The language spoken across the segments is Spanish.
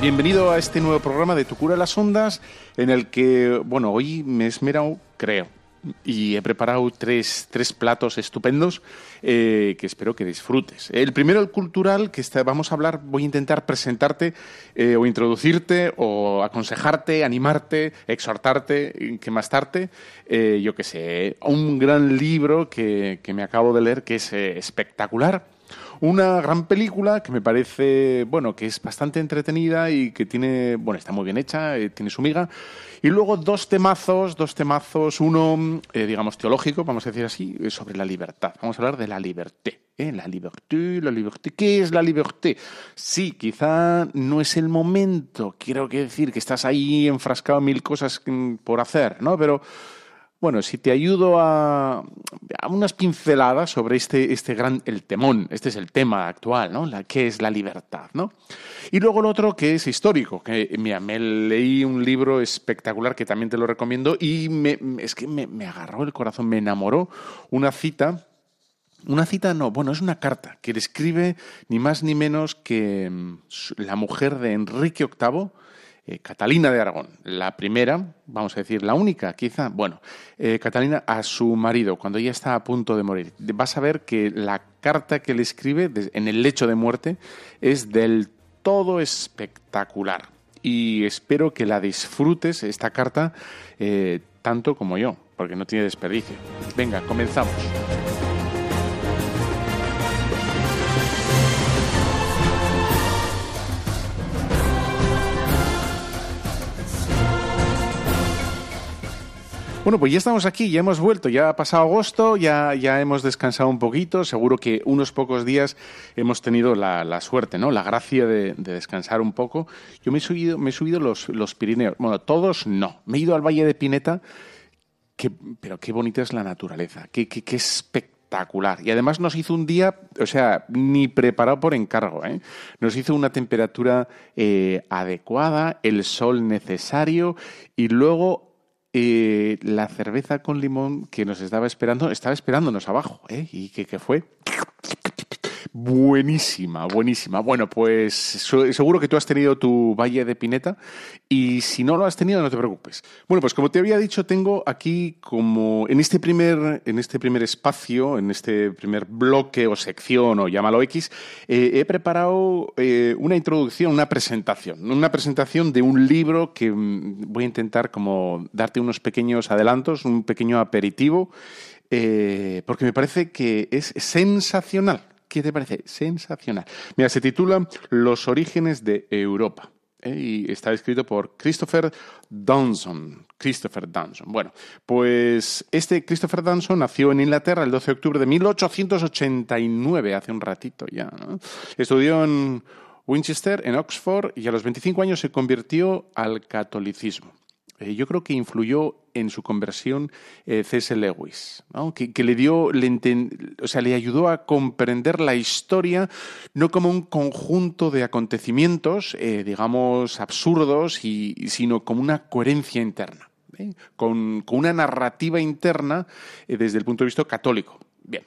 Bienvenido a este nuevo programa de Tu cura las ondas, en el que, bueno, hoy me he esmerado, creo, y he preparado tres, tres platos estupendos eh, que espero que disfrutes. El primero, el cultural, que está- vamos a hablar, voy a intentar presentarte eh, o introducirte o aconsejarte, animarte, exhortarte, que más tarde, eh, yo qué sé, un gran libro que, que me acabo de leer que es espectacular. Una gran película que me parece, bueno, que es bastante entretenida y que tiene, bueno, está muy bien hecha, eh, tiene su miga. Y luego dos temazos, dos temazos, uno, eh, digamos, teológico, vamos a decir así, eh, sobre la libertad. Vamos a hablar de la liberté. ¿eh? La liberté, la liberté. ¿Qué es la liberté? Sí, quizá no es el momento, quiero decir que estás ahí enfrascado en mil cosas mm, por hacer, ¿no? Pero bueno, si te ayudo a, a unas pinceladas sobre este, este gran, el temón, este es el tema actual, ¿no? La, ¿Qué es la libertad, no? Y luego el otro que es histórico, que mira, me leí un libro espectacular que también te lo recomiendo y me, es que me, agarró el corazón, me enamoró una cita una cita no, bueno, es una carta que le escribe ni más ni menos que mm, la mujer de Enrique VIII, eh, Catalina de Aragón, la primera, vamos a decir, la única, quizá, bueno, eh, Catalina a su marido cuando ella está a punto de morir. Vas a ver que la carta que le escribe en el lecho de muerte es del todo espectacular. Y espero que la disfrutes, esta carta, eh, tanto como yo, porque no tiene desperdicio. Venga, comenzamos. Bueno, pues ya estamos aquí, ya hemos vuelto, ya ha pasado agosto, ya, ya hemos descansado un poquito, seguro que unos pocos días hemos tenido la, la suerte, ¿no? La gracia de, de descansar un poco. Yo me he subido, me he subido los, los Pirineos, bueno, todos no, me he ido al Valle de Pineta, que, pero qué bonita es la naturaleza, qué, qué, qué espectacular. Y además nos hizo un día, o sea, ni preparado por encargo, ¿eh? Nos hizo una temperatura eh, adecuada, el sol necesario y luego eh, la cerveza con limón que nos estaba esperando, estaba esperándonos abajo, ¿eh? ¿Y qué, qué fue? Buenísima, buenísima. Bueno, pues seguro que tú has tenido tu Valle de Pineta y si no lo has tenido, no te preocupes. Bueno, pues como te había dicho, tengo aquí como en este primer, en este primer espacio, en este primer bloque o sección o llámalo X, eh, he preparado eh, una introducción, una presentación, una presentación de un libro que mm, voy a intentar como darte unos pequeños adelantos, un pequeño aperitivo, eh, porque me parece que es sensacional. ¿Qué te parece? Sensacional. Mira, se titula Los orígenes de Europa. ¿eh? Y está escrito por Christopher Dunson. Christopher Dunson. Bueno, pues este Christopher Dunson nació en Inglaterra el 12 de octubre de 1889, hace un ratito ya. Estudió en Winchester, en Oxford, y a los 25 años se convirtió al catolicismo. Eh, yo creo que influyó en su conversión eh, C.S. Lewis, ¿no? que, le dio, le o sea, le ayudó a comprender la historia no como un conjunto de acontecimientos, eh, digamos, absurdos, y, sino como una coherencia interna, ¿eh? con, con una narrativa interna desde el punto de vista católico. Bien,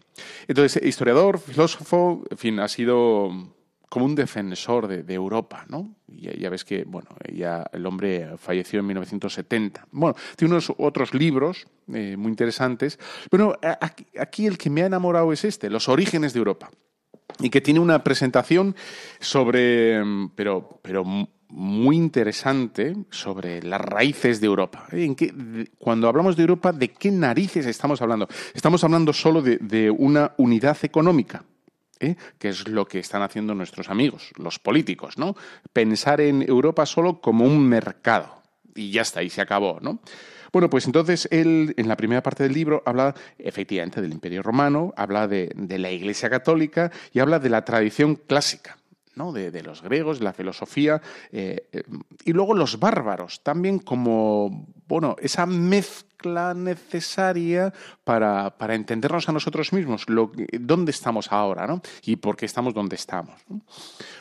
entonces, historiador, filósofo, en fin, ha sido como un defensor de, Europa, ¿no? Ya, ya ves que, bueno, ya el hombre falleció en 1970. Bueno, tiene unos otros libros eh, muy interesantes, pero aquí, el que me ha enamorado es este, Los orígenes de Europa, y que tiene una presentación sobre, mm, pero, pero muy interesante sobre las raíces de Europa. ¿En qué- cuando hablamos de Europa, ¿de qué narices estamos hablando? ¿Estamos hablando solo de una unidad económica? ¿Eh? que es lo que están haciendo nuestros amigos, los políticos, ¿no? Pensar en Europa solo como un mercado y ya está, y se acabó, ¿no? Bueno, pues entonces él, en la primera parte del libro, habla efectivamente del Imperio Romano, habla de, la Iglesia Católica y habla de la tradición clásica. ¿No? De, los griegos, de la filosofía, eh, eh, y luego los bárbaros, también como, bueno, esa mezcla necesaria para, entendernos a nosotros mismos, lo, dónde estamos ahora ¿no? y por qué estamos donde estamos.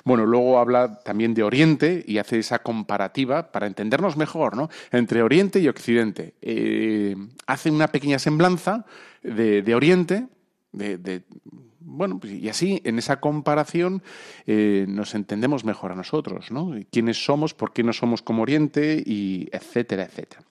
Bueno, luego habla también de Oriente y hace esa comparativa para entendernos mejor ¿no? entre Oriente y Occidente. Eh, hace una pequeña semblanza de, Oriente, de, bueno, pues, y así en esa comparación eh, nos entendemos mejor a nosotros, ¿no? ¿Quiénes somos, por qué no somos como Oriente y etcétera, etcétera.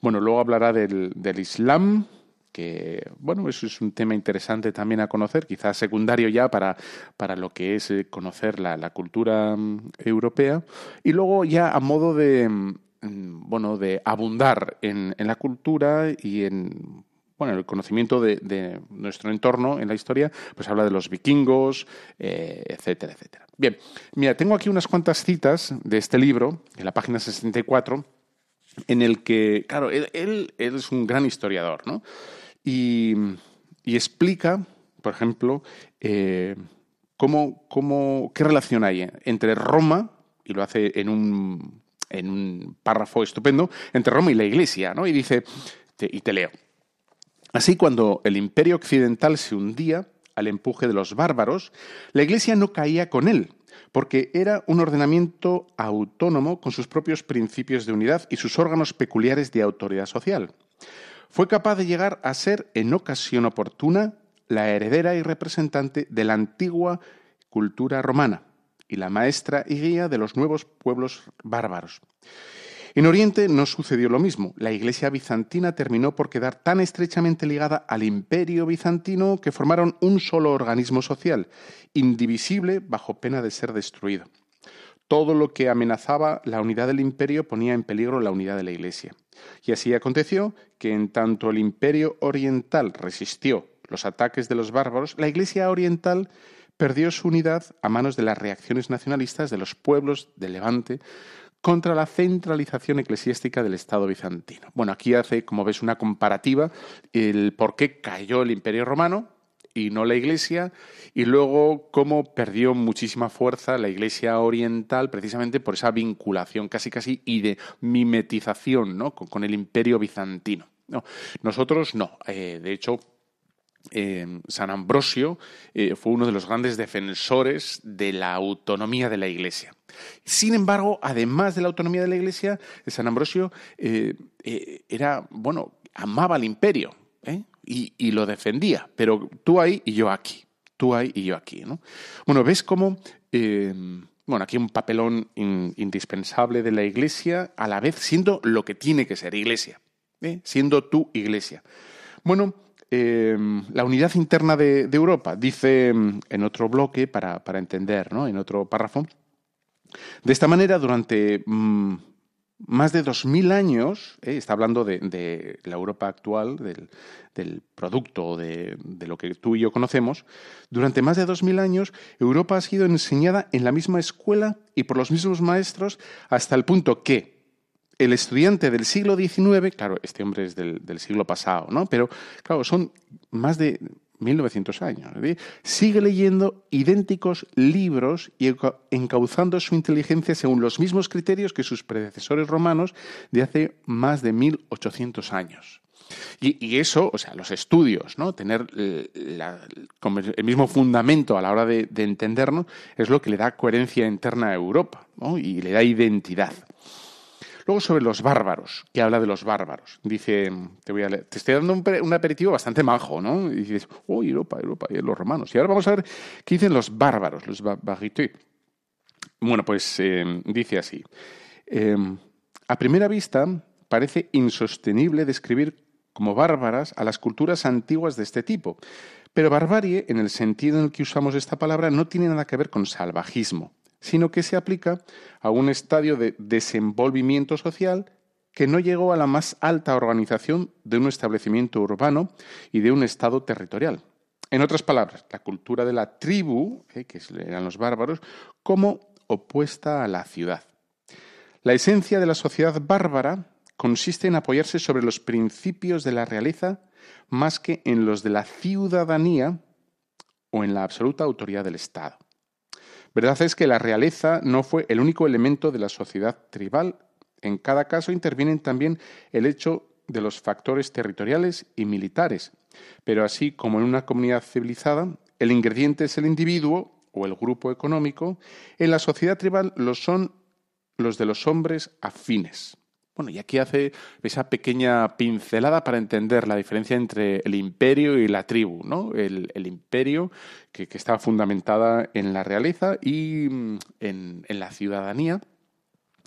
Bueno, luego hablará del, Islam, que, bueno, eso es un tema interesante también a conocer, quizás secundario ya para, para lo que es eh, conocer la, cultura mm, europea. Y luego ya a modo de, mm, bueno, de abundar en, la cultura y en bueno, el conocimiento de, nuestro entorno en la historia, pues habla de los vikingos, eh, etcétera, etcétera. Bien, mira, tengo aquí unas cuantas citas de este libro, en la página 64, en el que, claro, él, es un gran historiador, ¿no? Y, explica, por ejemplo, eh, cómo, cómo, qué relación hay entre Roma, y lo hace en un, en un párrafo estupendo, entre Roma y la Iglesia, ¿no? Y dice, y te leo. Así, cuando el imperio occidental se hundía al empuje de los bárbaros, la Iglesia no caía con él, porque era un ordenamiento autónomo con sus propios principios de unidad y sus órganos peculiares de autoridad social. Fue capaz de llegar a ser, en ocasión oportuna, la heredera y representante de la antigua cultura romana y la maestra y guía de los nuevos pueblos bárbaros. En Oriente no sucedió lo mismo. La Iglesia bizantina terminó por quedar tan estrechamente ligada al imperio bizantino que formaron un solo organismo social, indivisible bajo pena de ser destruido. Todo lo que amenazaba la unidad del imperio ponía en peligro la unidad de la Iglesia. Y así aconteció que en tanto el imperio oriental resistió los ataques de los bárbaros, la Iglesia oriental perdió su unidad a manos de las reacciones nacionalistas de los pueblos del Levante, contra la centralización eclesiástica del Estado bizantino. Bueno, aquí hace, como ves, una comparativa, el por qué cayó el Imperio Romano y no la Iglesia, y luego cómo perdió muchísima fuerza la Iglesia oriental precisamente por esa vinculación casi casi y de mimetización ¿no? con, el Imperio bizantino. No, nosotros no. Eh, de hecho, eh, San Ambrosio eh, fue uno de los grandes defensores de la autonomía de la Iglesia. Sin embargo, además de la autonomía de la Iglesia, San Ambrosio eh, era, bueno, amaba al imperio y, lo defendía, pero tú ahí y yo aquí, tú ahí y yo aquí. ¿no? Bueno, ves cómo, bueno, aquí un papelón indispensable de la Iglesia, a la vez siendo lo que tiene que ser Iglesia, siendo tu Iglesia. Bueno, Em, la unidad interna de, Europa, dice em, en otro bloque, para, entender, ¿no? en otro párrafo, de esta manera, durante mm, más de 2.000 años, ¿eh? está hablando de, la Europa actual, del, producto de, de, lo que tú y yo conocemos, durante más de 2.000 años Europa ha sido enseñada en la misma escuela y por los mismos maestros hasta el punto que el estudiante del siglo XIX, claro, este hombre es del, siglo pasado, ¿no? Pero, claro, son más de 1900 años. Sigue leyendo idénticos libros y encauzando su inteligencia según los mismos criterios que sus predecesores romanos de hace más de 1800 años. Y, eso, o sea, los estudios, ¿no? Tener el mismo fundamento a la hora de, de, entendernos es lo que le da coherencia interna a Europa y le da identidad. Luego sobre los bárbaros, que habla de los bárbaros. Dice, te voy a leer, te estoy dando un, aperitivo bastante majo, ¿no? Y dices, oh, Europa, Europa, y los romanos. Y ahora vamos a ver qué dicen los bárbaros, los barrités. Bueno, pues eh, dice así. Em, a primera vista, parece insostenible describir como bárbaras a las culturas antiguas de este tipo. Pero barbarie, en el sentido en el que usamos esta palabra, no tiene nada que ver con salvajismo sino que se aplica a un estadio de desenvolvimiento social que no llegó a la más alta organización de un establecimiento urbano y de un Estado territorial. En otras palabras, la cultura de la tribu, eh, que eran los bárbaros, como opuesta a la ciudad. La esencia de la sociedad bárbara consiste en apoyarse sobre los principios de la realeza más que en los de la ciudadanía o en la absoluta autoridad del Estado. Verdad es que la realeza no fue el único elemento de la sociedad tribal. En cada caso intervienen también el hecho de los factores territoriales y militares. Pero así como en una comunidad civilizada, el ingrediente es el individuo o el grupo económico, en la sociedad tribal lo son los de los hombres afines. Bueno, y aquí hace esa pequeña pincelada para entender la diferencia entre el imperio y la tribu, ¿no? El, imperio que, estaba fundamentada en la realeza y mm, en, la ciudadanía,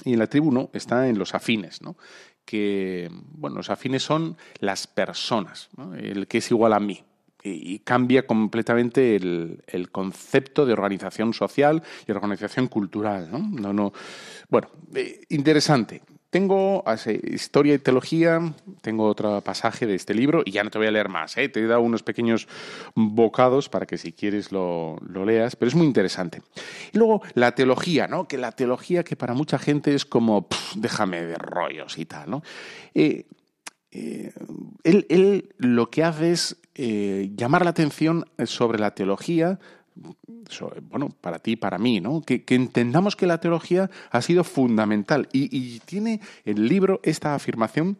y en la tribu no, está en los afines, ¿no? Que, bueno, los afines son las personas, el que es igual a mí, y cambia completamente el, concepto de organización social y organización cultural. ¿no? No, no. Bueno, eh, interesante. Tengo historia y teología, tengo otro pasaje de este libro y ya no te voy a leer más. ¿eh? Te he dado unos pequeños bocados para que si quieres lo, leas, pero es muy interesante. Y luego la teología, ¿no? que la teología que para mucha gente es como, déjame de rollos y tal. ¿no? Eh, eh, él, lo que hace es llamar la atención sobre la teología bueno, para ti, para mí, ¿no? Que, entendamos que la teología ha sido fundamental y, tiene el libro esta afirmación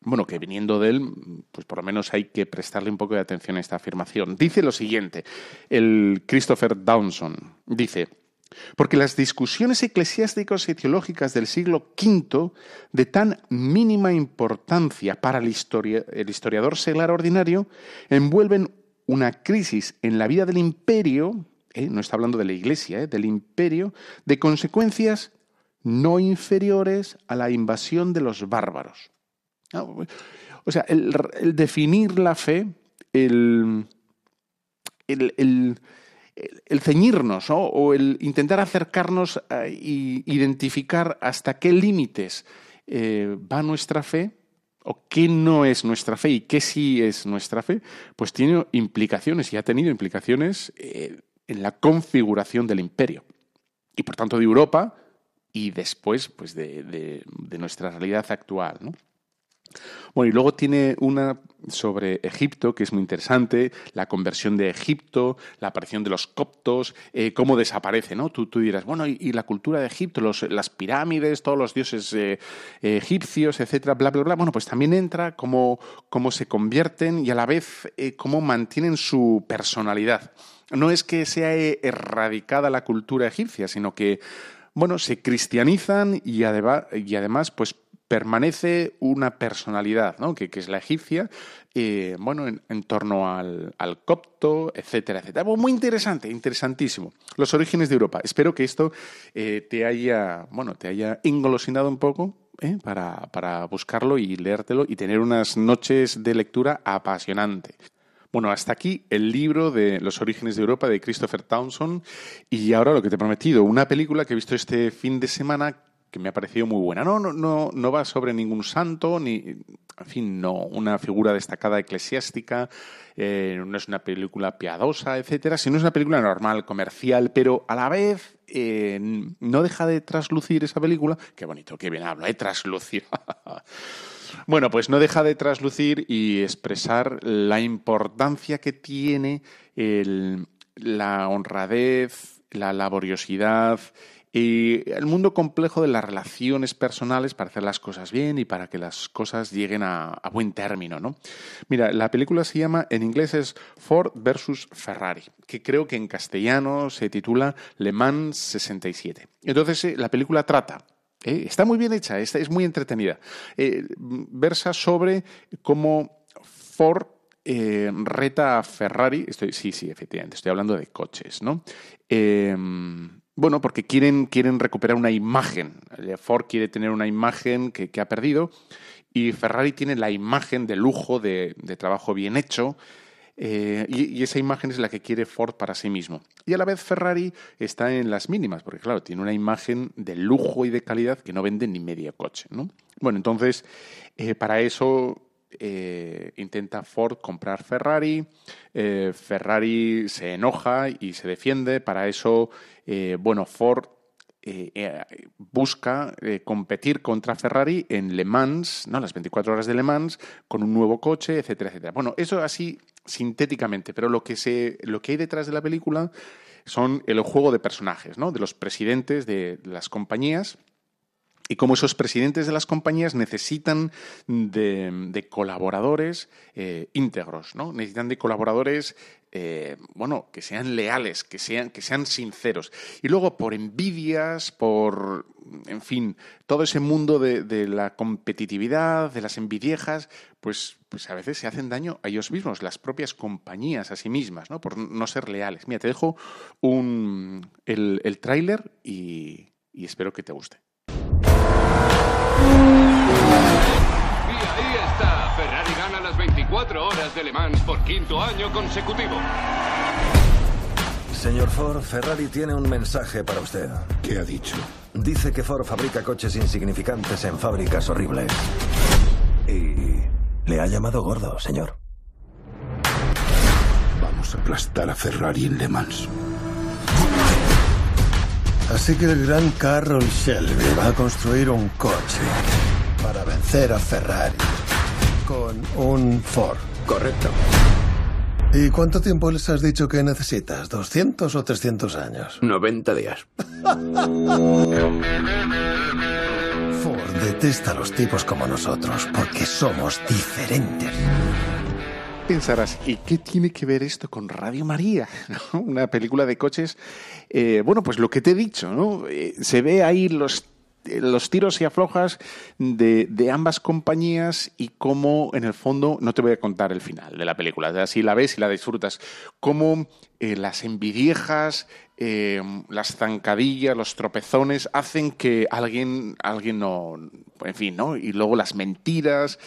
bueno, que viniendo de él, pues por lo menos hay que prestarle un poco de atención a esta afirmación. Dice lo siguiente, el Christopher Downson dice, porque las discusiones eclesiásticas y teológicas del siglo V, de tan mínima importancia para el, el historiador seglar ordinario, envuelven una crisis en la vida del imperio, ¿eh? no está hablando de la iglesia, ¿eh? del imperio, de consecuencias no inferiores a la invasión de los bárbaros. Ah, o sea, el, definir la fe, el, el, ceñirnos o el intentar acercarnos e identificar hasta qué límites va nuestra fe, o qué no es nuestra fe y qué sí es nuestra fe, pues tiene implicaciones y ha tenido implicaciones eh, en la configuración del imperio y por tanto de Europa y después pues de, de nuestra realidad actual. ¿no? Bueno, y luego tiene una sobre Egipto, que es muy interesante, la conversión de Egipto, la aparición de los coptos, eh, cómo desaparece, ¿no? Tú, dirás, bueno, y, la cultura de Egipto, las pirámides, todos los dioses eh, egipcios, etcétera, bla, bla, bla. Bueno, pues también entra cómo, cómo se convierten y a la vez eh, cómo mantienen su personalidad. No es que sea erradicada la cultura egipcia, sino que, bueno, se cristianizan y además, pues permanece una personalidad, ¿no? que, es la egipcia, eh, bueno, en, torno al, copto, etcétera, etcétera. muy interesante, interesantísimo. Los orígenes de Europa. Espero que esto eh, te haya, bueno, te haya engolosinado un poco ¿eh? para, para buscarlo y leértelo y tener unas noches de lectura apasionante. Bueno, hasta aquí el libro de Los orígenes de Europa de Christopher Townsend y ahora lo que te he prometido, una película que he visto este fin de semana que me ha parecido muy buena. No, no, no, no va sobre ningún santo, ni, en fin, no, una figura destacada eclesiástica, eh, no es una película piadosa, etcétera, sino es una película normal, comercial, pero a la vez eh, no deja de traslucir esa película. Qué bonito, qué bien hablo, ¿eh? Traslucir. bueno, pues no deja de traslucir y expresar la importancia que tiene la honradez, la laboriosidad, y el mundo complejo de las relaciones personales para hacer las cosas bien y para que las cosas lleguen a, buen término, ¿no? Mira, la película se llama, en inglés es Ford versus Ferrari, que creo que en castellano se titula Le Mans 67. Entonces, eh, la película trata ¿eh? Está muy bien hecha, es muy entretenida. Eh, versa sobre cómo Ford reta a Ferrari. Estoy, sí, sí, efectivamente, estoy hablando de coches, ¿no? Bueno, porque quieren, quieren recuperar una imagen. Ford quiere tener una imagen que, ha perdido y Ferrari tiene la imagen de lujo, de, trabajo bien hecho. Eh, y, esa imagen es la que quiere Ford para sí mismo. Y a la vez Ferrari está en las mínimas, porque claro, tiene una imagen de lujo y de calidad que no vende ni medio coche. ¿no? Bueno, entonces, eh, para eso eh, intenta Ford comprar Ferrari, eh, Ferrari se enoja y se defiende, para eso, bueno, Ford busca competir contra Ferrari en Le Mans, ¿no? las 24 horas de Le Mans, con un nuevo coche, etcétera, etcétera. Bueno, eso así sintéticamente, pero lo que, se, lo que hay detrás de la película son el juego de personajes, ¿no? de los presidentes de las compañías y como esos presidentes de las compañías necesitan de, colaboradores eh, íntegros, ¿no? Necesitan de colaboradores, eh, bueno, que sean leales, que sean, que sean sinceros. Y luego, por envidias, por, en fin, todo ese mundo de, la competitividad, de las envidiejas, pues, pues a veces se hacen daño a ellos mismos, las propias compañías a sí mismas, ¿no? Por no ser leales. Mira, te dejo un, el tráiler y espero que te guste. Y ahí está. Ferrari gana las 24 horas de Le Mans por quinto año consecutivo. Señor Ford, Ferrari tiene un mensaje para usted. ¿Qué ha dicho? Dice que Ford fabrica coches insignificantes en fábricas horribles. Y le ha llamado gordo, señor. Vamos a aplastar a Ferrari en Le Mans. Así que el gran Carroll Shelby va a construir un coche para vencer a Ferrari con un Ford. Correcto. ¿Y cuánto tiempo les has dicho que necesitas? ¿200 o 300 años? 90 días. Ford detesta a los tipos como nosotros porque somos diferentes pensarás, ¿y qué tiene que ver esto con Radio María? Una película de coches. Eh, bueno, pues lo que te he dicho, ¿no? Eh, se ve ahí los los tiros y aflojas de, ambas compañías y cómo, en el fondo, no te voy a contar el final de la película, así la ves y la disfrutas, cómo eh, las envidiejas, las zancadillas, los tropezones hacen que alguien, alguien no, en fin, ¿no? Y luego las mentiras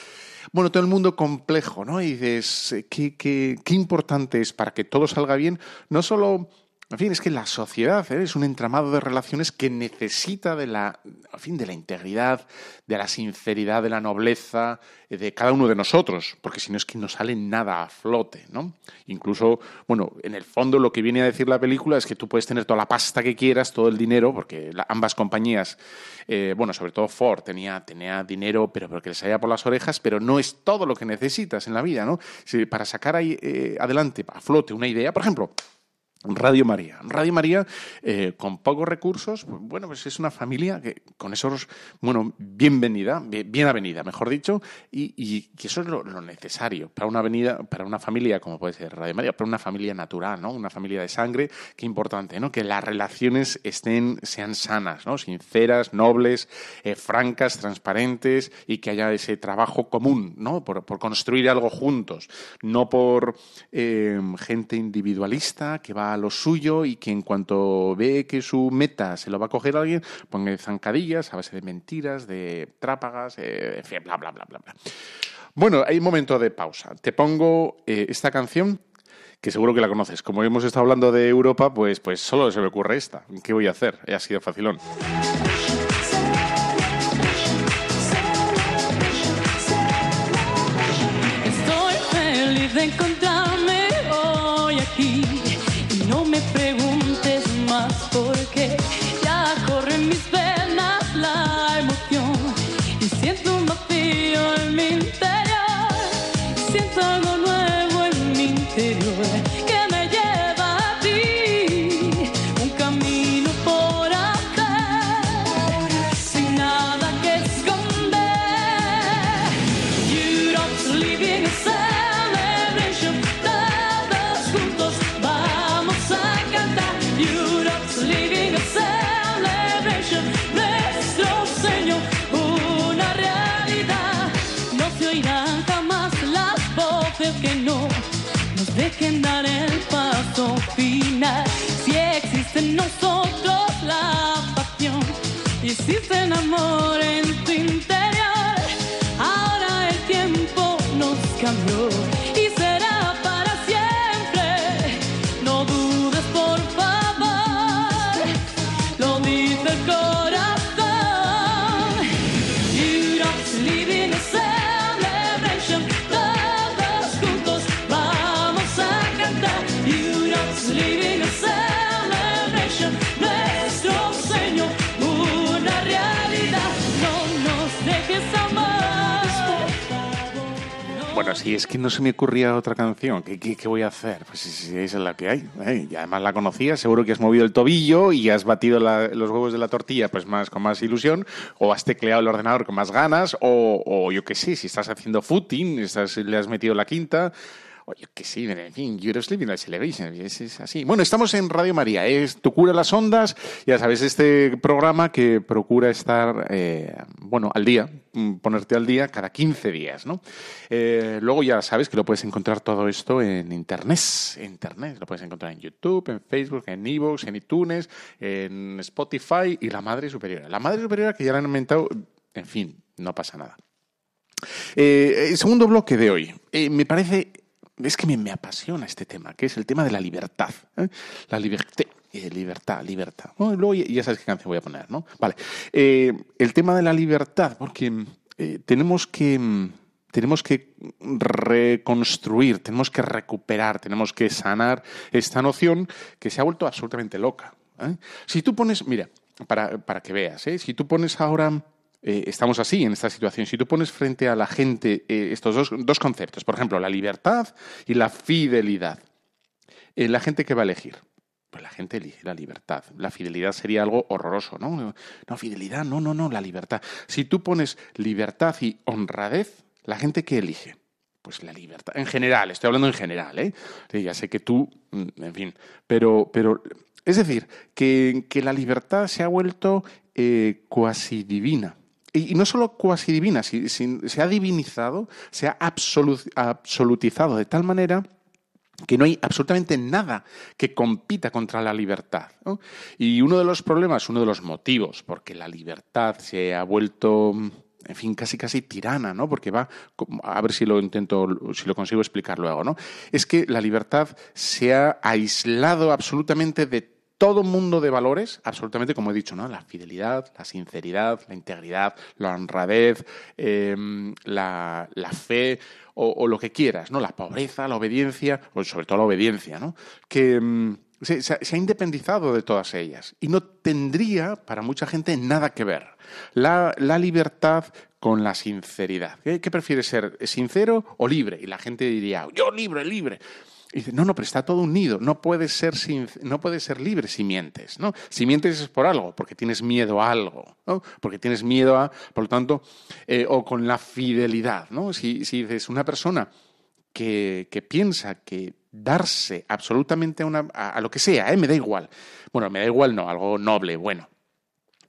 bueno, todo el mundo complejo, ¿no? Y dices, eh, ¿qué, qué, qué importante es para que todo salga bien, no solo en fin, es que la sociedad ¿eh? es un entramado de relaciones que necesita de la, en fin, de la integridad, de la sinceridad, de la nobleza eh, de cada uno de nosotros, porque si no es que no sale nada a flote, ¿no? Incluso, bueno, en el fondo lo que viene a decir la película es que tú puedes tener toda la pasta que quieras, todo el dinero, porque ambas compañías, eh, bueno, sobre todo Ford tenía, tenía dinero, pero porque les salía por las orejas, pero no es todo lo que necesitas en la vida, ¿no? para sacar adelante, a flote una idea, por ejemplo, Radio María. Radio María, eh, con pocos recursos, pues, bueno, pues es una familia que con esos, bueno, bienvenida, bien avenida, mejor dicho, y, y, eso es lo, necesario para una avenida, para una familia como puede ser Radio María, para una familia natural, ¿no? Una familia de sangre, qué importante, ¿no? Que las relaciones estén, sean sanas, ¿no? Sinceras, nobles, eh, francas, transparentes y que haya ese trabajo común, ¿no? Por, construir algo juntos, no por eh, gente individualista que va a lo suyo y que en cuanto ve que su meta se lo va a coger alguien, ponga zancadillas a base de mentiras, de trápagas, eh, bla, bla, bla, bla, bla. Bueno, hay un momento de pausa. Te pongo eh, esta canción que seguro que la conoces. Como hemos estado hablando de Europa, pues, pues solo se me ocurre esta. ¿Qué voy a hacer? Ha sido facilón. Y existe el Bueno, si es que no se me ocurría otra canción, ¿qué, qué, qué voy a hacer? Pues si, es la que hay. ¿eh? Y además la conocías, seguro que has movido el tobillo y has batido los huevos de la tortilla pues más con más ilusión, o has tecleado el ordenador con más ganas, o, o yo qué sé, si estás haciendo footing, estás, le has metido la quinta. O yo qué sé, en fin, You're Sleeping Like Celebration, es, es así. Bueno, estamos en Radio María, es Tu Cura las Ondas, ya sabes, este programa que procura estar, eh, bueno, al día, mm, ponerte al día cada 15 días, ¿no? Eh, luego ya sabes que lo puedes encontrar todo esto en Internet, Internet, lo puedes encontrar en YouTube, en Facebook, en Evox, en iTunes, en Spotify y La Madre Superiora. La Madre Superiora que ya la han inventado, en fin, no pasa nada. Eh, el segundo bloque de hoy. Eh, me parece, es que me, me apasiona este tema, que es el tema de la libertad. ¿eh? La liberté. eh, libertad, libertad. Luego ya, ya sabes qué canción voy a poner, ¿no? Vale. Eh, el tema de la libertad, porque eh, tenemos que. Tenemos que reconstruir, tenemos que recuperar, tenemos que sanar esta noción que se ha vuelto absolutamente loca. Si tú pones, mira, para, para que veas, si tú pones ahora eh, estamos así en esta situación. Si tú pones frente a la gente eh, estos dos, dos conceptos, por ejemplo, la libertad y la fidelidad, eh, la gente que va a elegir. Pues la gente elige la libertad. La fidelidad sería algo horroroso, ¿no? No, fidelidad, no, no, no, la libertad. Si tú pones libertad y honradez, la gente que elige. Pues la libertad. En general, estoy hablando en general, ¿eh? Ya sé que tú, mm, en fin, pero, pero es decir, que, que la libertad se ha vuelto cuasi divina. Y, no solo cuasi divina, si- se ha divinizado, se ha absolu- absolutizado de tal manera que no hay absolutamente nada que compita contra la libertad. Y uno de los problemas, uno de los motivos porque la libertad se ha vuelto, en fin, casi casi tirana, ¿no? Porque va, a ver si lo intento, si lo consigo explicar luego, ¿no? Es que la libertad se ha aislado absolutamente de todo mundo de valores, absolutamente como he dicho, ¿no? La fidelidad, la sinceridad, la integridad, la honradez, eh, la, la fe o, lo que quieras, ¿no? La pobreza, la obediencia, o sobre todo la obediencia, ¿no? Que ha- se ha independizado de todas ellas y no tendría para mucha gente nada que ver. La, la libertad con la sinceridad. ¿Qué, qué prefieres ser, sincero o libre? Y la gente diría, yo libre, libre. Y dice, no, no, pero está todo unido. No puedes ser, sin- no ser libre si mientes, ¿no? Si mientes es por algo, porque tienes miedo a algo, ¿no? Porque tienes miedo a, por lo tanto, eh, o con la fidelidad, ¿no? Si, si dices una persona que, que piensa que darse absolutamente a, una, a, a lo que sea, ¿eh? me da igual. Bueno, me da igual, no, algo noble, bueno,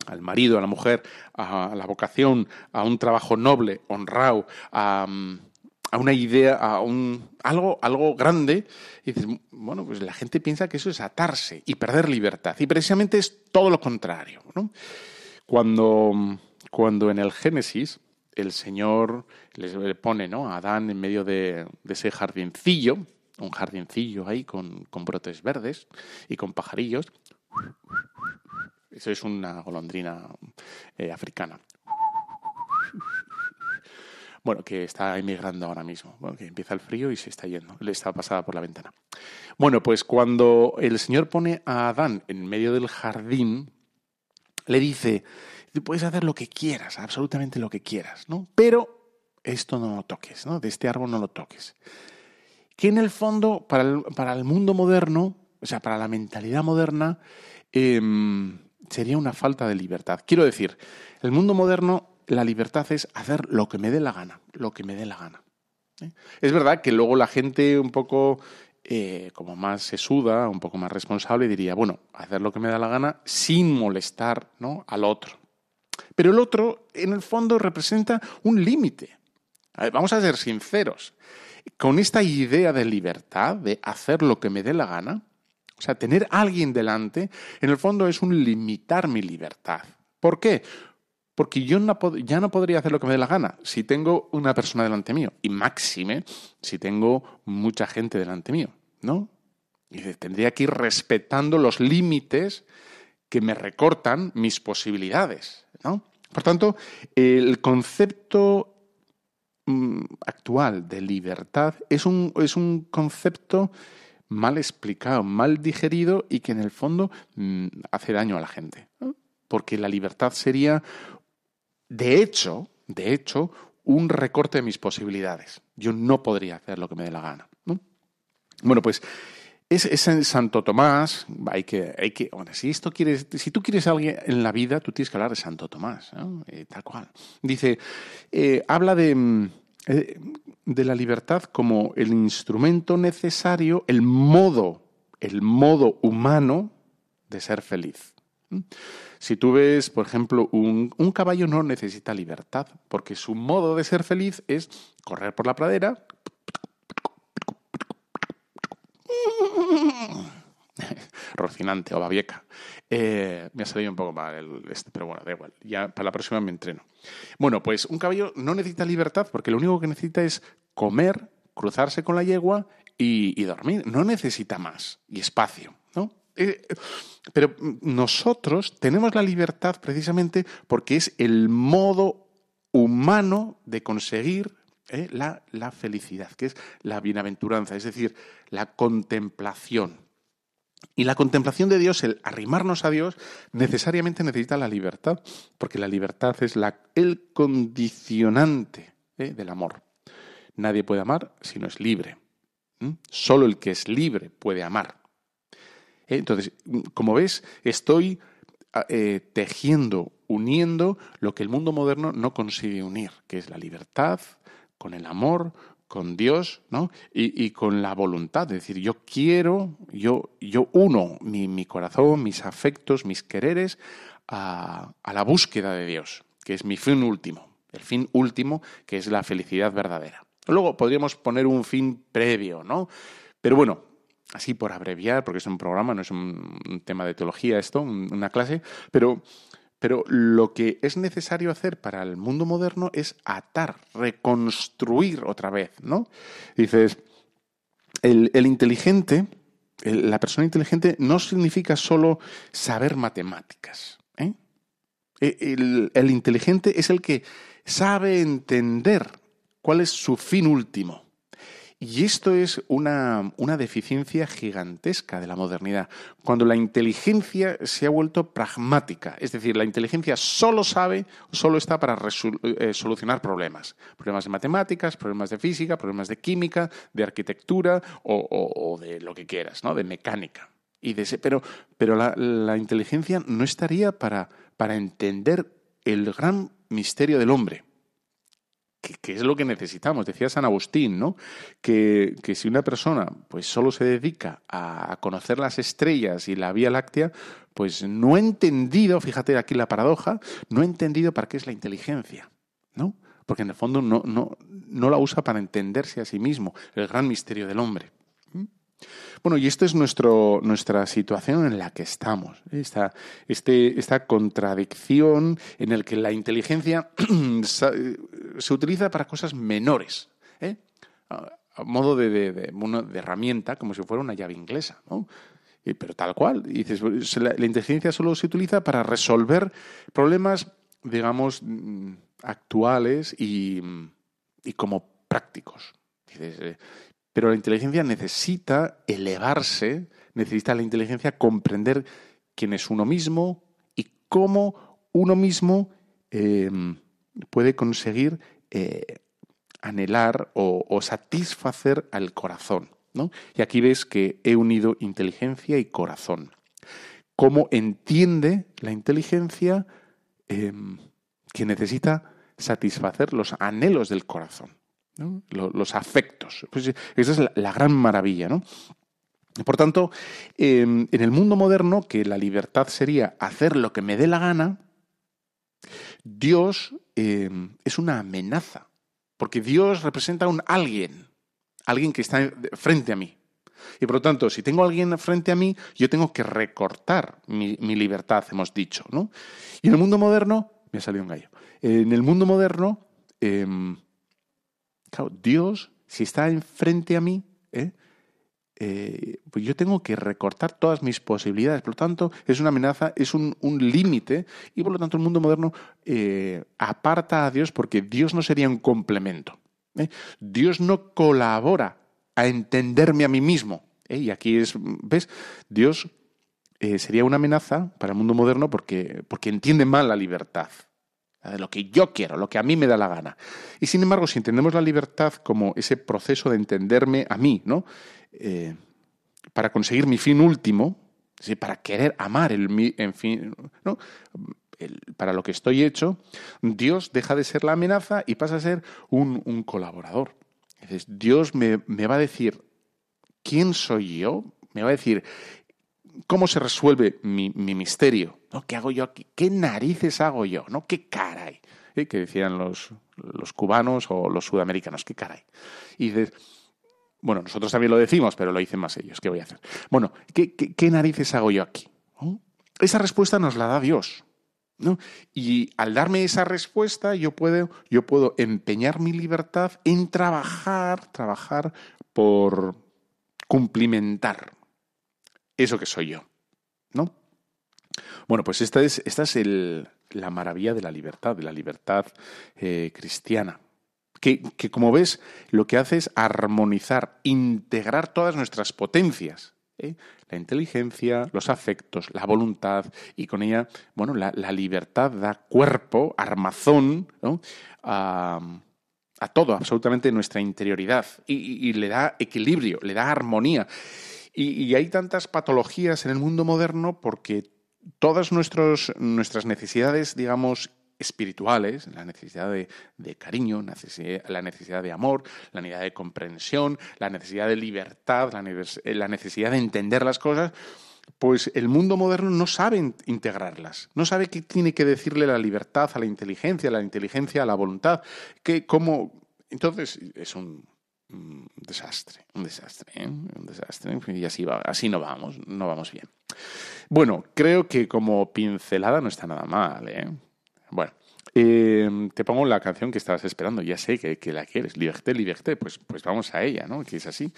al marido, a la mujer, a la vocación, a un trabajo noble, honrado, a, mm, a una idea, a un algo, algo grande, y dices, bueno, pues la gente piensa que eso es atarse y perder libertad. Y precisamente es todo lo contrario. Cuando, cuando en el Génesis el Señor les le pone ¿no? a Adán en medio de, de ese jardincillo, un jardincillo ahí con, con brotes verdes y con pajarillos, eso es una golondrina eh, africana. Bueno, que está emigrando ahora mismo. Bueno, que empieza el frío y se está yendo. Le está pasada por la ventana. Bueno, pues cuando el Señor pone a Adán en medio del jardín, le dice, puedes hacer lo que quieras, absolutamente lo que quieras, ¿no? Pero esto no lo toques, ¿no? De este árbol no lo toques. Que en el fondo, para el, para el mundo moderno, o sea, para la mentalidad moderna, eh, sería una falta de libertad. Quiero decir, el mundo moderno, la libertad es hacer lo que me dé la gana, lo que me dé la gana. ¿eh? Es verdad que luego la gente un poco eh, como más sesuda, un poco más responsable, diría, bueno, hacer lo que me da la gana sin molestar ¿no? al otro. Pero el otro, en el fondo, representa un límite. Vamos a ser sinceros. Con esta idea de libertad, de hacer lo que me dé la gana, o sea, tener a alguien delante, en el fondo es un limitar mi libertad. ¿Por qué? Porque yo ya no podría hacer lo que me dé la gana si tengo una persona delante mío. Y máxime si tengo mucha gente delante mío, ¿no? Y tendría que ir respetando los límites que me recortan mis posibilidades, ¿no? Por tanto, el concepto mm, actual de libertad es un, es un concepto mal explicado, mal digerido y que en el fondo mm, hace daño a la gente. Porque la libertad sería, de hecho, de hecho, un recorte de mis posibilidades. Yo no podría hacer lo que me dé la gana. ¿no? Bueno, pues es, es en Santo Tomás, hay que, hay que, bueno, si esto quieres, si tú quieres a alguien en la vida, tú tienes que hablar de Santo Tomás. Eh, tal cual. Dice, eh, habla de, mm, eh, de la libertad como el instrumento necesario, el modo, el modo humano de ser feliz. Si tú ves, por ejemplo, un, un caballo no necesita libertad, porque su modo de ser feliz es correr por la pradera, Rocinante o Babieca. Eh, me ha salido un poco mal este, pero bueno, da igual. Ya para la próxima me entreno. Bueno, pues un caballo no necesita libertad porque lo único que necesita es comer, cruzarse con la yegua y, dormir. No necesita más. Y espacio. Eh, pero nosotros tenemos la libertad precisamente porque es el modo humano de conseguir ¿eh? la, la felicidad, que es la bienaventuranza, es decir, la contemplación. Y la contemplación de Dios, el arrimarnos a Dios, necesariamente necesita la libertad, porque la libertad es el condicionante ¿eh? del amor. Nadie puede amar si no es libre. Solo el que es libre puede amar. ¿Eh? Entonces, como ves, estoy eh, tejiendo, uniendo lo que el mundo moderno no consigue unir, que es la libertad con el amor, con Dios, ¿no? Y, con la voluntad, es decir, yo quiero, yo, yo uno mi, corazón, mis afectos, mis quereres a, la búsqueda de Dios, que es mi fin último, el fin último, que es la felicidad verdadera. Luego podríamos poner un fin previo, ¿no? Pero bueno, así por abreviar, porque es un programa, no es un, tema de teología esto, una clase, pero pero lo que es necesario hacer para el mundo moderno es atar, reconstruir otra vez, ¿no? Dices, el, el inteligente, el, la persona inteligente no significa solo saber matemáticas. ¿eh? El, el inteligente es el que sabe entender cuál es su fin último. Y esto es una, una, deficiencia gigantesca de la modernidad, cuando la inteligencia se ha vuelto pragmática, es decir, la inteligencia solo sabe, solo está para eh, solucionar problemas, problemas de matemáticas, problemas de física, problemas de química, de arquitectura o, o, de lo que quieras, ¿no? de mecánica. Y de ese, pero pero la, la inteligencia no estaría para, para entender el gran misterio del hombre que, es lo que necesitamos. Decía San Agustín, ¿no? Que, que, si una persona pues solo se dedica a conocer las estrellas y la Vía Láctea, pues no ha entendido, fíjate aquí la paradoja, no ha entendido para qué es la inteligencia, ¿no? Porque en el fondo no, no, no la usa para entenderse a sí mismo, el gran misterio del hombre. Bueno, y esta es nuestra situación en la que estamos. Esta, este, esta contradicción en la que la inteligencia se utiliza para cosas menores, ¿eh? a modo de, de, de, de, herramienta, como si fuera una llave inglesa. ¿no? Pero tal cual. Dices, la, inteligencia solo se utiliza para resolver problemas, digamos, actuales y, y como prácticos. Dices, eh, pero la inteligencia necesita elevarse, necesita la inteligencia comprender quién es uno mismo y cómo uno mismo eh, puede conseguir eh, anhelar o, satisfacer al corazón. ¿no? Y aquí ves que he unido inteligencia y corazón. Cómo entiende la inteligencia eh, que necesita satisfacer los anhelos del corazón. Los afectos. Pues esa es la, gran maravilla, ¿no? Por tanto, eh, en el mundo moderno, que la libertad sería hacer lo que me dé la gana, Dios eh, es una amenaza, porque Dios representa a un alguien, alguien que está frente a mí. Y por lo tanto, si tengo a alguien frente a mí, yo tengo que recortar mi, libertad, hemos dicho. ¿no? Y en el mundo moderno, me ha salido un gallo, en el mundo moderno, eh, Claro, Dios, si está enfrente a mí, ¿eh? Eh, pues yo tengo que recortar todas mis posibilidades. Por lo tanto, es una amenaza, es un, límite y por lo tanto el mundo moderno eh, aparta a Dios porque Dios no sería un complemento. Dios no colabora a entenderme a mí mismo. Y aquí es, ¿ves? Dios sería una amenaza para el mundo moderno porque, porque entiende mal la libertad. De lo que yo quiero, lo que a mí me da la gana. Y sin embargo, si entendemos la libertad como ese proceso de entenderme a mí, ¿no? Eh, para conseguir mi fin último, ¿sí? para querer amar el, mi- en fin, ¿no? Para lo que estoy hecho, Dios deja de ser la amenaza y pasa a ser un, colaborador. Dios me va a decir quién soy yo, me va a decir cómo se resuelve mi, mi misterio, ¿no? ¿Qué hago yo aquí? ¿Qué narices hago yo? ¿No? ¿Qué caray? ¿Eh? Que decían los, los cubanos o los sudamericanos, ¿qué caray? Y dices, bueno, nosotros también lo decimos, pero lo dicen más ellos, ¿qué voy a hacer? Bueno, ¿qué, qué, narices hago yo aquí? Esa respuesta nos la da Dios. ¿no? Y al darme esa respuesta, yo puedo, yo puedo empeñar mi libertad en trabajar, trabajar por cumplimentar eso que soy yo. ¿No? Bueno, pues esta es, esta es el- la maravilla de la libertad, de la libertad eh, cristiana. Que, que, como ves, lo que hace es armonizar, integrar todas nuestras potencias. ¿eh? La inteligencia, los afectos, la voluntad, y con ella, bueno, la, la libertad da cuerpo, armazón, ¿no? a, a todo, absolutamente nuestra interioridad, y, le da equilibrio, le da armonía. Y, hay tantas patologías en el mundo moderno porque todas nuestros, nuestras necesidades, digamos, espirituales, la necesidad de, de cariño, la necesidad de amor, la necesidad de comprensión, la necesidad de libertad, la, eh, la necesidad de entender las cosas, pues el mundo moderno no sabe in- integrarlas, no sabe qué tiene que decirle la libertad a la inteligencia, la inteligencia a la voluntad, que cómo... Entonces es un, un desastre, un desastre, ¿eh? un desastre, y así, va, así no vamos, no vamos bien. Bueno, creo que como pincelada no está nada mal, ¿eh? Bueno, eh, te pongo la canción que estabas esperando, ya sé que, que la quieres, Liberté, Liberté, pues, pues vamos a ella, ¿no? Que es así.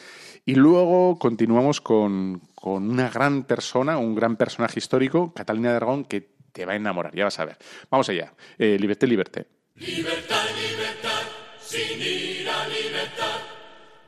Y luego continuamos con, con una gran persona, un gran personaje histórico, Catalina de Aragón, que te va a enamorar, ya vas a ver. Vamos allá, eh, Liberté, Liberté.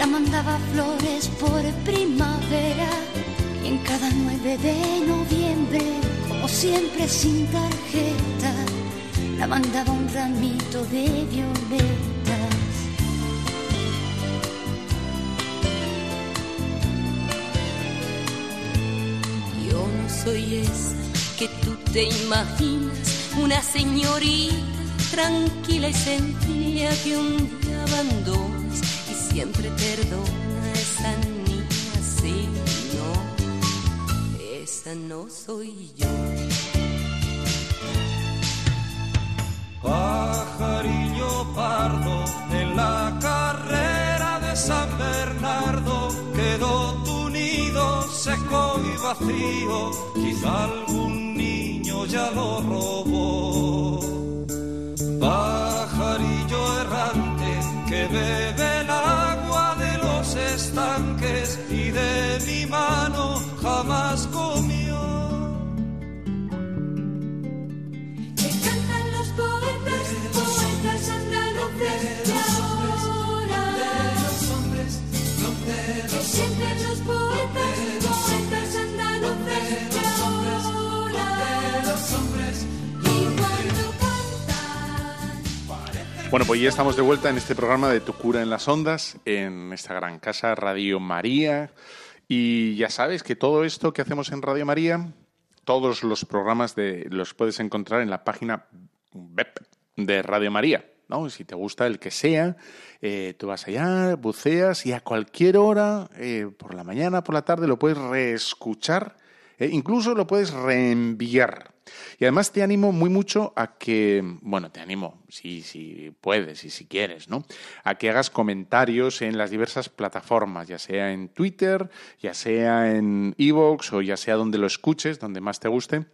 ¿Quién la mandaba flores por primavera? Y en cada 9 de noviembre, como siempre sin tarjeta, la mandaba un ramito de violetas. Yo no soy esa que tú te imaginas, una señorita tranquila y sencilla que un día siempre perdona a esa niña, sí, no, esa no soy yo. Pajarillo pardo en la carrera de San Bernardo quedó tu nido seco y vacío, quizá algún niño ya lo robó. Pajarillo errante que bebe de los estanques y de mi mano Bueno, pues ya estamos de vuelta en este programa de Tu cura en las ondas, en esta gran casa Radio María. Y ya sabes que todo esto que hacemos en Radio María, todos los programas de, los puedes encontrar en la página web de Radio María. ¿no? Si te gusta el que sea, eh, tú vas allá, buceas y a cualquier hora, eh, por la mañana, por la tarde, lo puedes reescuchar, eh, incluso lo puedes reenviar. Y además te animo muy mucho a que, bueno, te animo, si, si puedes y si quieres, ¿no? A que hagas comentarios en las diversas plataformas, ya sea en Twitter, ya sea en Evox o ya sea donde lo escuches, donde más te guste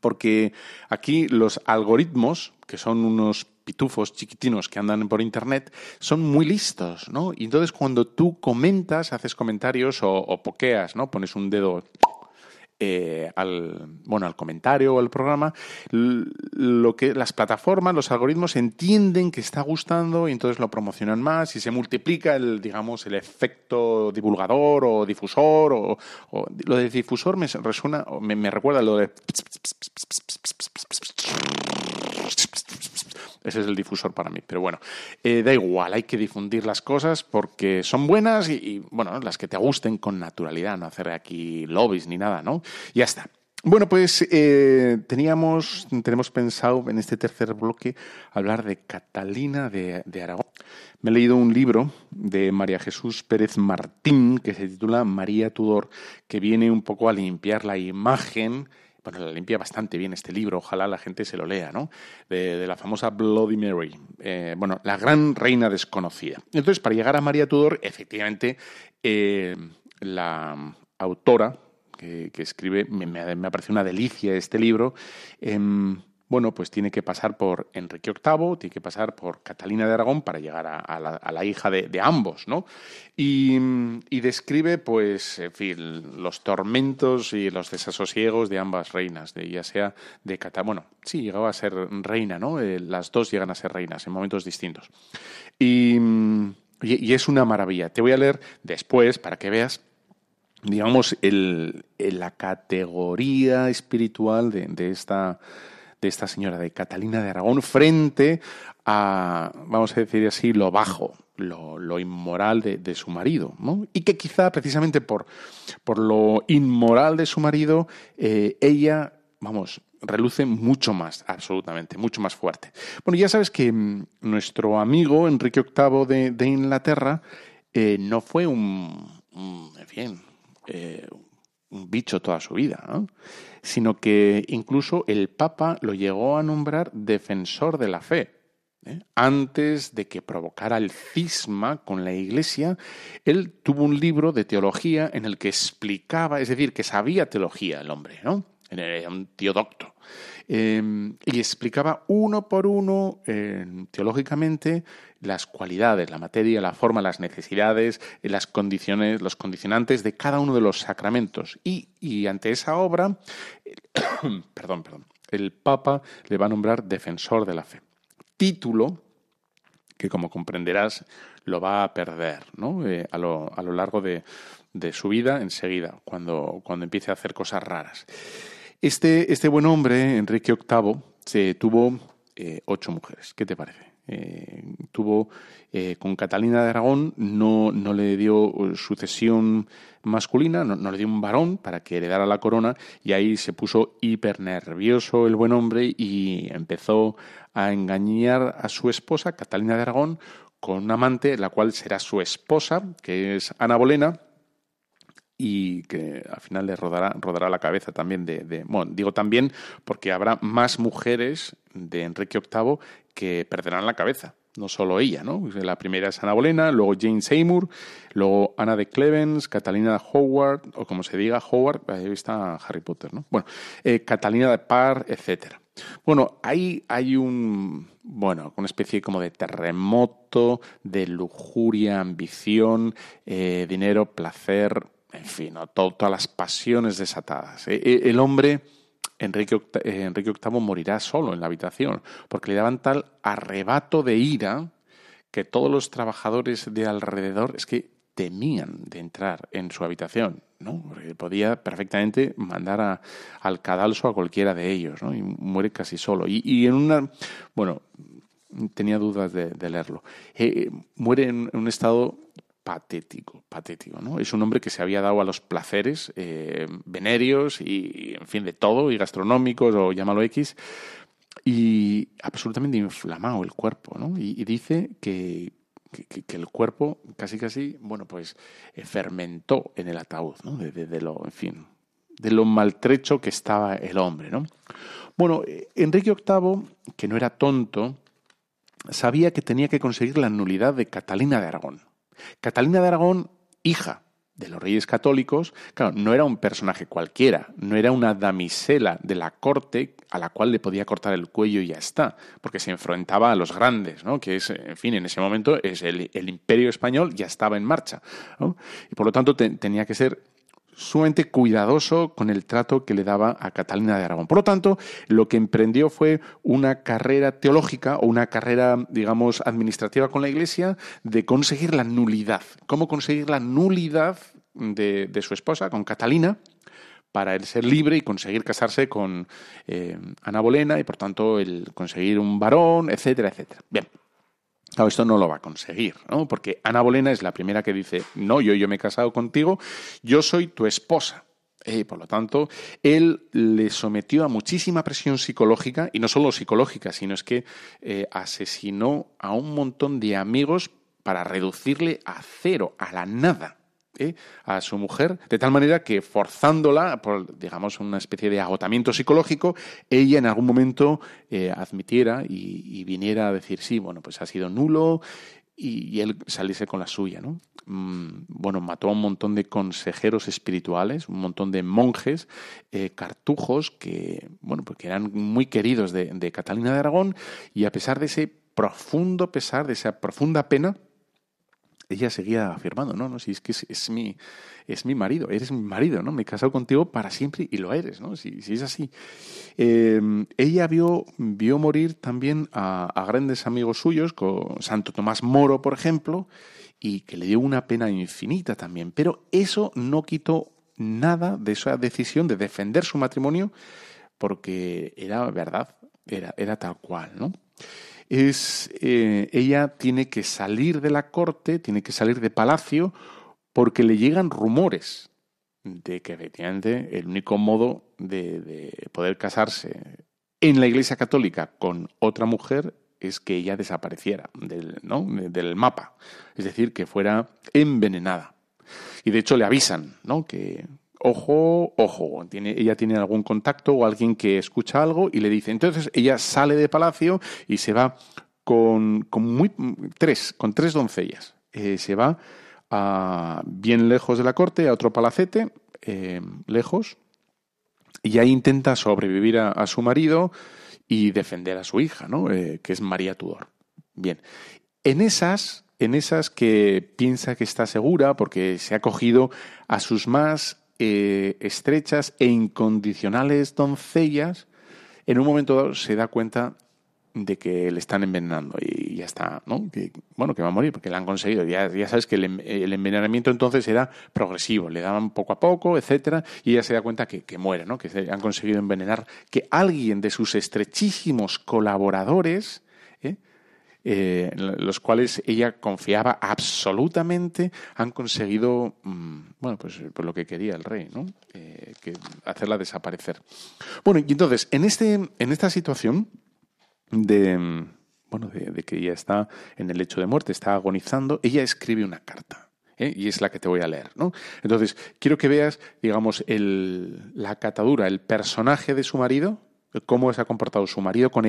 porque aquí los algoritmos que son unos pitufos chiquitinos que andan por internet, son muy listos, ¿no? Y entonces cuando tú comentas, haces comentarios o, o pokeas, ¿no? Pones un dedo eh, al, bueno, al comentario o al programa, lo que las plataformas, los algoritmos entienden que está gustando y entonces lo promocionan más y se multiplica el, digamos, el efecto divulgador o difusor o, lo de difusor me resuena, me, me recuerda lo de ese es el difusor para mí. Pero bueno, eh, da igual, hay que difundir las cosas porque son buenas y, bueno, las que te gusten con naturalidad, no hacer aquí lobbies ni nada, ¿no? Ya está. Bueno, pues eh, teníamos, tenemos pensado en este tercer bloque hablar de Catalina de, de, Aragón. Me he leído un libro de María Jesús Pérez Martín que se titula María Tudor, que viene un poco a limpiar la imagen bueno, la limpia bastante bien este libro, ojalá la gente se lo lea, ¿no? De, la famosa Bloody Mary, eh, bueno, la gran reina desconocida. Entonces, para llegar a María Tudor, efectivamente, eh, la autora que, escribe, me, me, me, parece una delicia este libro, em, bueno, pues tiene que pasar por Enrique VIII, tiene que pasar por Catalina de Aragón para llegar a, la, hija de, ambos, ¿no? Y, describe, pues, en fin, los tormentos y los desasosiegos de ambas reinas, de ya sea de Catalina, bueno, sí, llegaba a ser reina, ¿no? Eh, las dos llegan a ser reinas en momentos distintos. Y, es una maravilla. Te voy a leer después para que veas digamos, la categoría espiritual de esta de esta señora, de Catalina de Aragón, frente a, vamos a decir así, lo bajo, lo, inmoral de, su marido. Y que quizá precisamente por, por lo inmoral de su marido, eh, ella, vamos, reluce mucho más, absolutamente, mucho más fuerte. Bueno, ya sabes que mm, nuestro amigo Enrique VIII de, Inglaterra eh, no fue un, fin, eh, un bicho toda su vida, sino que incluso el Papa lo llegó a nombrar defensor de la fe. ¿eh? Antes de que provocara el cisma con la Iglesia, él tuvo un libro de teología en el que explicaba, es decir, que sabía teología el hombre, ¿no? Era un tío docto. Em, y explicaba uno por uno, teológicamente, las cualidades, la materia, la forma, las necesidades, las condiciones, los condicionantes de cada uno de los sacramentos. Y, ante esa obra, perdón, perdón, el Papa le va a nombrar defensor de la fe. Título que, como comprenderás, lo va a perder ¿no? Eh, a, lo, a, lo, largo de, de, su vida enseguida, cuando, cuando empiece a hacer cosas raras. Este, este buen hombre, Enrique VIII, se tuvo eh, ocho mujeres. ¿Qué te parece? Eh, tuvo eh, con Catalina de Aragón, no, no le dio sucesión masculina, no, le dio un varón para que heredara la corona y ahí se puso hiper nervioso el buen hombre y empezó a engañar a su esposa, Catalina de Aragón, con un amante, la cual será su esposa, que es Ana Bolena, y que al final le rodará, rodará la cabeza también de, Bueno, digo también porque habrá más mujeres de Enrique VIII que perderán la cabeza. No solo ella, ¿no? La primera es Ana Bolena, luego Jane Seymour, luego Ana de Clevens, Catalina Howard, o como se diga, Howard, ahí está Harry Potter, ¿no? Bueno, eh, Catalina de Parr, etcétera. Bueno, ahí hay un, bueno, una especie como de terremoto, de lujuria, ambición, eh, dinero, placer, en fin, todas las pasiones desatadas. E, e, el hombre, Enrique VIII, eh, Enrique VIII, morirá solo en la habitación, porque le daban tal arrebato de ira que todos los trabajadores de alrededor es que temían de entrar en su habitación, ¿no? Porque podía perfectamente mandar a, al cadalso a cualquiera de ellos, ¿no? Y muere casi solo. Y, en una, bueno, tenía dudas de, leerlo. Eh, muere en un estado patético, patético, ¿no? Es un hombre que se había dado a los placeres eh, venerios y, en fin, de todo, y gastronómicos o llámalo X, y absolutamente inflamado el cuerpo, ¿no? Y, dice que, el cuerpo casi casi, bueno, pues eh, fermentó en el ataúd, ¿no? De, lo, en fin, de lo maltrecho que estaba el hombre, ¿no? Bueno, eh, Enrique VIII, que no era tonto, sabía que tenía que conseguir la nulidad de Catalina de Aragón. Catalina de Aragón, hija de los reyes católicos, claro, no era un personaje cualquiera, no era una damisela de la corte a la cual le podía cortar el cuello y ya está, porque se enfrentaba a los grandes, ¿no? que es, en fin, en ese momento es el, imperio español ya estaba en marcha, y por lo tanto te- tenía que ser sumamente cuidadoso con el trato que le daba a Catalina de Aragón. Por lo tanto, lo que emprendió fue una carrera teológica o una carrera, digamos, administrativa con la Iglesia de conseguir la nulidad. ¿Cómo conseguir la nulidad de, su esposa, con Catalina? para él ser libre y conseguir casarse con eh, Ana Bolena y por tanto el conseguir un varón, etcétera, etcétera. Bien, Claro, esto no lo va a conseguir, ¿no? Porque Ana Bolena es la primera que dice, no, yo, yo me he casado contigo, yo soy tu esposa. Eh, por lo tanto, él le sometió a muchísima presión psicológica, y no solo psicológica, sino es que eh, asesinó a un montón de amigos para reducirle a cero, a la nada. A su mujer, de tal manera que forzándola por, digamos, una especie de agotamiento psicológico, ella en algún momento eh, admitiera y, viniera a decir, sí, bueno, pues ha sido nulo y, él saliese con la suya, ¿no? Mm, bueno, mató a un montón de consejeros espirituales, un montón de monjes, eh, cartujos que, bueno, porque eran muy queridos de Catalina de Aragón y a pesar de ese profundo pesar, de esa profunda pena, ella seguía afirmando, no, no, si es que es, mi, es mi marido, eres mi marido, ¿no? Me he casado contigo para siempre y lo eres, ¿no? Si, si es así. Eh, ella vio, vio morir también a, a, grandes amigos suyos, con Santo Tomás Moro, por ejemplo, y que le dio una pena infinita también. Pero eso no quitó nada de esa decisión de defender su matrimonio, porque era verdad, era, era tal cual, ¿no? Es eh, ella tiene que salir de la corte, tiene que salir de palacio, porque le llegan rumores de que efectivamente el único modo de, de, poder casarse en la Iglesia Católica con otra mujer es que ella desapareciera del, ¿no? del mapa, es decir, que fuera envenenada. Y de hecho le avisan, ¿no? Que ojo, ojo, ella tiene algún contacto o alguien que escucha algo y le dice. Entonces ella sale de palacio y se va con, muy, tres, con tres doncellas. Eh, se va a, bien lejos de la corte, a otro palacete, eh, lejos, y ahí intenta sobrevivir a, a, su marido y defender a su hija, ¿no? Eh, que es María Tudor. Bien, en esas, en esas que piensa que está segura porque se ha cogido a sus más eh, estrechas e incondicionales doncellas, en un momento dado se da cuenta de que le están envenenando y ya está, ¿no? Que, bueno, que va a morir porque le han conseguido. Ya, ya sabes que el, envenenamiento entonces era progresivo, le daban poco a poco, etcétera, y ella se da cuenta que, que muere, ¿no? Que han conseguido envenenar, que alguien de sus estrechísimos colaboradores, ¿eh? Los cuales ella confiaba absolutamente, han conseguido, mmm, bueno, pues, pues, lo que quería el rey, ¿no? Eh, que hacerla desaparecer. Bueno, y entonces, en, este, en esta situación de, bueno, de, de, que ella está en el lecho de muerte, está agonizando, ella escribe una carta. ¿eh? Y es la que te voy a leer, ¿no? Entonces, quiero que veas, digamos, el, la catadura, el personaje de su marido, cómo se ha comportado su marido con ella